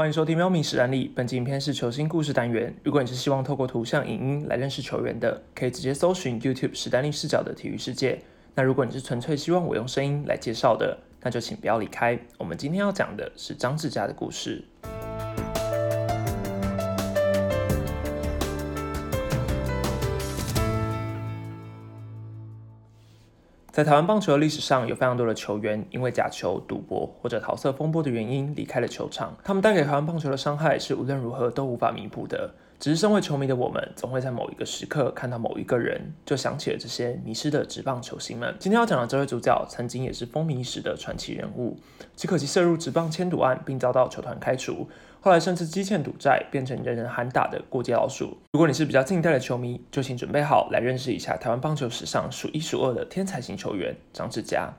欢迎收听《喵咪史丹利》，本集影片是球星故事单元。如果你是希望透过图像、影音来认识球员的，可以直接搜寻 YouTube 史丹利视角的体育世界。那如果你是纯粹希望我用声音来介绍的，那就请不要离开。我们今天要讲的是张志佳的故事。在台湾棒球的历史上，有非常多的球员因为假球、赌博或者桃色风波的原因离开了球场。他们带给台湾棒球的伤害是无论如何都无法弥补的。只是身为球迷的我们，总会在某一个时刻看到某一个人，就想起了这些迷失的职棒球星们。今天要讲的这位主角，曾经也是风靡一时的传奇人物，只可惜涉入职棒签赌案，并遭到球团开除。后来甚至积欠赌债，变成人人喊打的过街老鼠。如果你是比较近代的球迷，就请准备好来认识一下台湾棒球史上数一数二的天才型球员张志佳。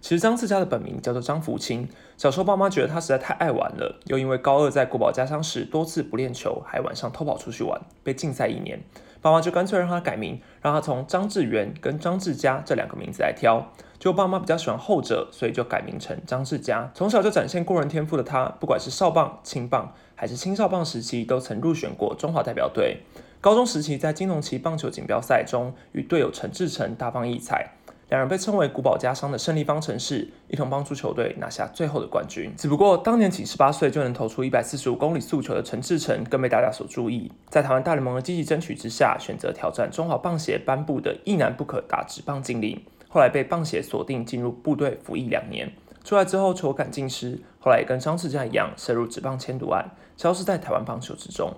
其实张志佳的本名叫做张福清，小时候爸妈觉得他实在太爱玩了，又因为高二在国宝家乡时多次不练球，还晚上偷跑出去玩，被禁赛一年。爸妈就干脆让他改名，让他从张志源跟张志佳这两个名字来挑。就爸妈比较喜欢后者，所以就改名成张志佳。从小就展现过人天赋的他，不管是少棒、青棒还是青少棒时期，都曾入选过中华代表队。高中时期在金龙旗棒球锦标赛中，与队友陈志成大放异彩。两人被称为古堡家商的胜利方程式，一同帮助球队拿下最后的冠军。只不过当年仅十八岁就能投出一百四十五公里速球的陈志成，更被大家所注意。在台湾大联盟的积极争取之下，选择挑战中华棒协颁布的一男不可打职棒禁令。后来被棒协锁定进入部队服役两年，出来之后球感尽失，后来也跟张志佳一样涉入职棒签赌案，消失在台湾棒球之中。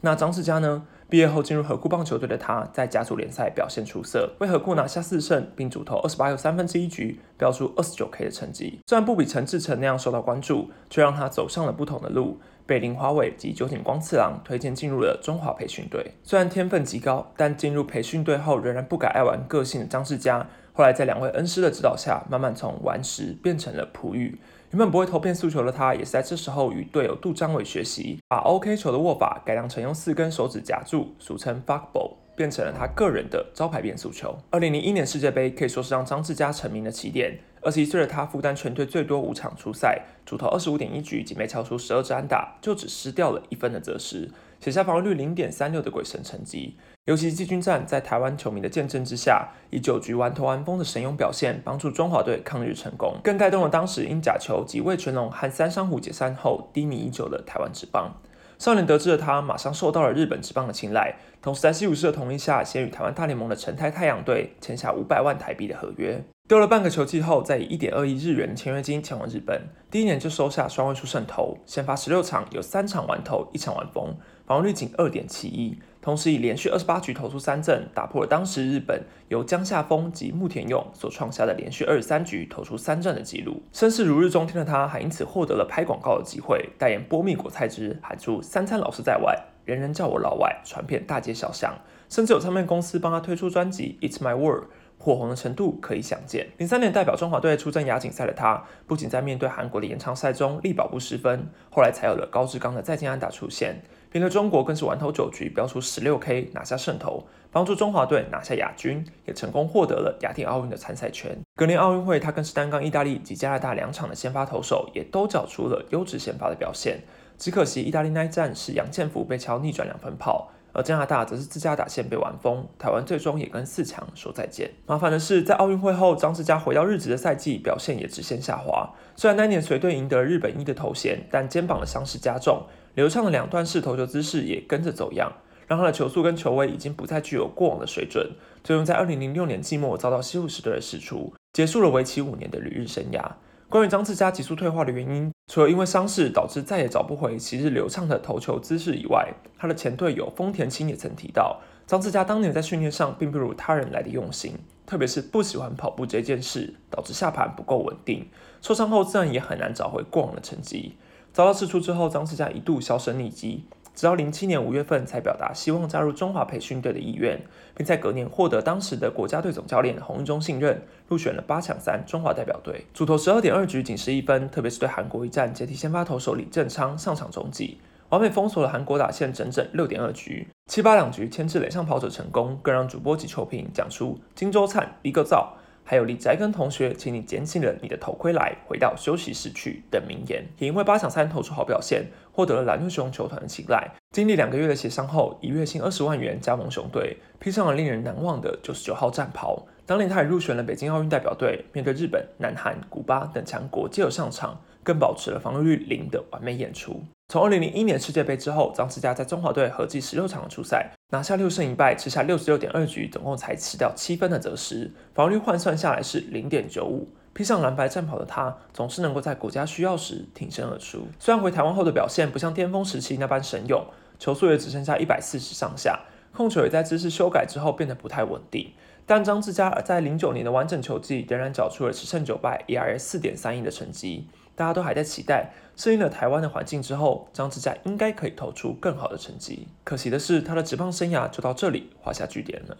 那张志佳呢？毕业后进入河库棒球队的他，在甲组联赛表现出色，为河库拿下四胜，并主投二十八又三分之一局，标出二十九 K 的成绩。虽然不比陈志成那样受到关注，却让他走上了不同的路，被林华伟及酒井光次郎推荐进入了中华培训队。虽然天分极高，但进入培训队后仍然不改爱玩个性的张志佳，后来在两位恩师的指导下，慢慢从顽石变成了璞玉。原本不会投变速球的他，也是在这时候与队友杜章伟学习，把 OK 球的握法改良成用四根手指夹住，俗称 fuckball，变成了他个人的招牌变速球。二零零一年世界杯可以说是让张志佳成名的起点。二十一岁的他负担全队最多五场出赛，主投二十五点一局，仅被敲出十二支安打，就只失掉了一分的责失，写下防御率零点三六的鬼神成绩。尤其季军战，在台湾球迷的见证之下，以九局完投完封的神勇表现，帮助中华队抗日成功，更带动了当时因假球及魏全龙和三山虎解散后低迷已久的台湾职棒。少年得志的他，马上受到了日本职棒的青睐，同时在西武士的同意下，先与台湾大联盟的成泰太阳队签下五百万台币的合约。丢了半个球季后，再以一点二亿日元的签约金前往日本，第一年就收下双位数胜投，先发十六场，有三场完投，一场完封，防御率仅二点七一。同时以连续二十八局投出三振，打破了当时日本由江夏峰及木田勇所创下的连续二十三局投出三振的纪录。声势如日中天的他，还因此获得了拍广告的机会，代言波蜜果菜汁，喊出“三餐老师在外，人人叫我老外”，传遍大街小巷，甚至有唱片公司帮他推出专辑《It's My World》。火红的程度可以想见。零三年代表中华队出战亚锦赛的他，不仅在面对韩国的延长赛中力保不失分，后来才有了高志刚的再见安打出现。面对中国更是完投九局，飙出十六 K，拿下胜投，帮助中华队拿下亚军，也成功获得了雅典奥运的参赛权。隔年奥运会，他更是单杠意大利及加拿大两场的先发投手，也都缴出了优质先发的表现。只可惜意大利那一战是杨建福被敲逆转两分炮。而加拿大则是自家打线被完封，台湾最终也跟四强说再见。麻烦的是，在奥运会后，张志佳回到日职的赛季表现也直线下滑。虽然那年随队赢得日本一的头衔，但肩膀的伤势加重，流畅的两段式投球姿势也跟着走样，让他的球速跟球威已经不再具有过往的水准。最终在二零零六年季末遭到西武士队的释出，结束了为期五年的旅日生涯。关于张志佳急速退化的原因，除了因为伤势导致再也找不回昔日流畅的投球姿势以外，他的前队友丰田清也曾提到，张志佳当年在训练上并不如他人来的用心，特别是不喜欢跑步这件事，导致下盘不够稳定，受伤后自然也很难找回过往的成绩。遭到释出之后，张志佳一度销声匿迹。直到零七年五月份才表达希望加入中华培训队的意愿，并在隔年获得当时的国家队总教练洪一中信任，入选了八强三中华代表队。主投十二点二局仅失一分，特别是对韩国一战接替先发投手李正昌上场中继，完美封锁了韩国打线整整六点二局，七八两局牵制垒上跑者成功，更让主播及球评讲出金周灿一个造。还有李宅根同学，请你捡起了你的头盔来，回到休息室去等名言。也因为八强三投出好表现，获得了蓝绿熊球团的青睐。经历两个月的协商后，以月薪二十万元加盟熊队，披上了令人难忘的九十九号战袍。当年他也入选了北京奥运代表队，面对日本、南韩、古巴等强国皆有上场，更保持了防御率零的完美演出。从二零零一年世界杯之后，张志佳在中华队合计十六场的初赛，拿下六胜一败，吃下六十六点二局，总共才吃掉七分的得失，防御率换算下来是零点九五。披上蓝白战袍的他，总是能够在国家需要时挺身而出。虽然回台湾后的表现不像巅峰时期那般神勇，球速也只剩下一百四十上下，控球也在姿势修改之后变得不太稳定。但张志佳在零九年的完整球季仍然缴出了十胜九败，ERA 四点三一的成绩。大家都还在期待，适应了台湾的环境之后，张志佳应该可以投出更好的成绩。可惜的是，他的职棒生涯就到这里画下句点了。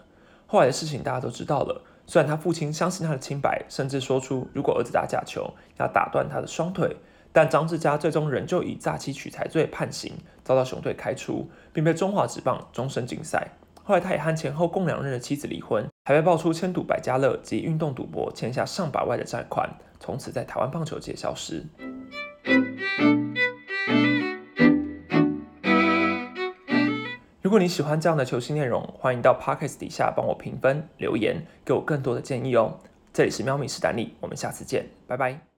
后来的事情大家都知道了。虽然他父亲相信他的清白，甚至说出如果儿子打假球要打断他的双腿，但张志佳最终仍旧以诈欺取财罪判刑，遭到熊队开除，并被中华职棒终身禁赛。后来他也和前后共两任的妻子离婚，还被爆出千赌百家乐及运动赌博，欠下上百万的债款。从此在台湾棒球界消失。如果你喜欢这样的球星内容，欢迎到 Pocket 底下帮我评分留言，给我更多的建议哦。这里是喵咪史丹利，我们下次见，拜拜。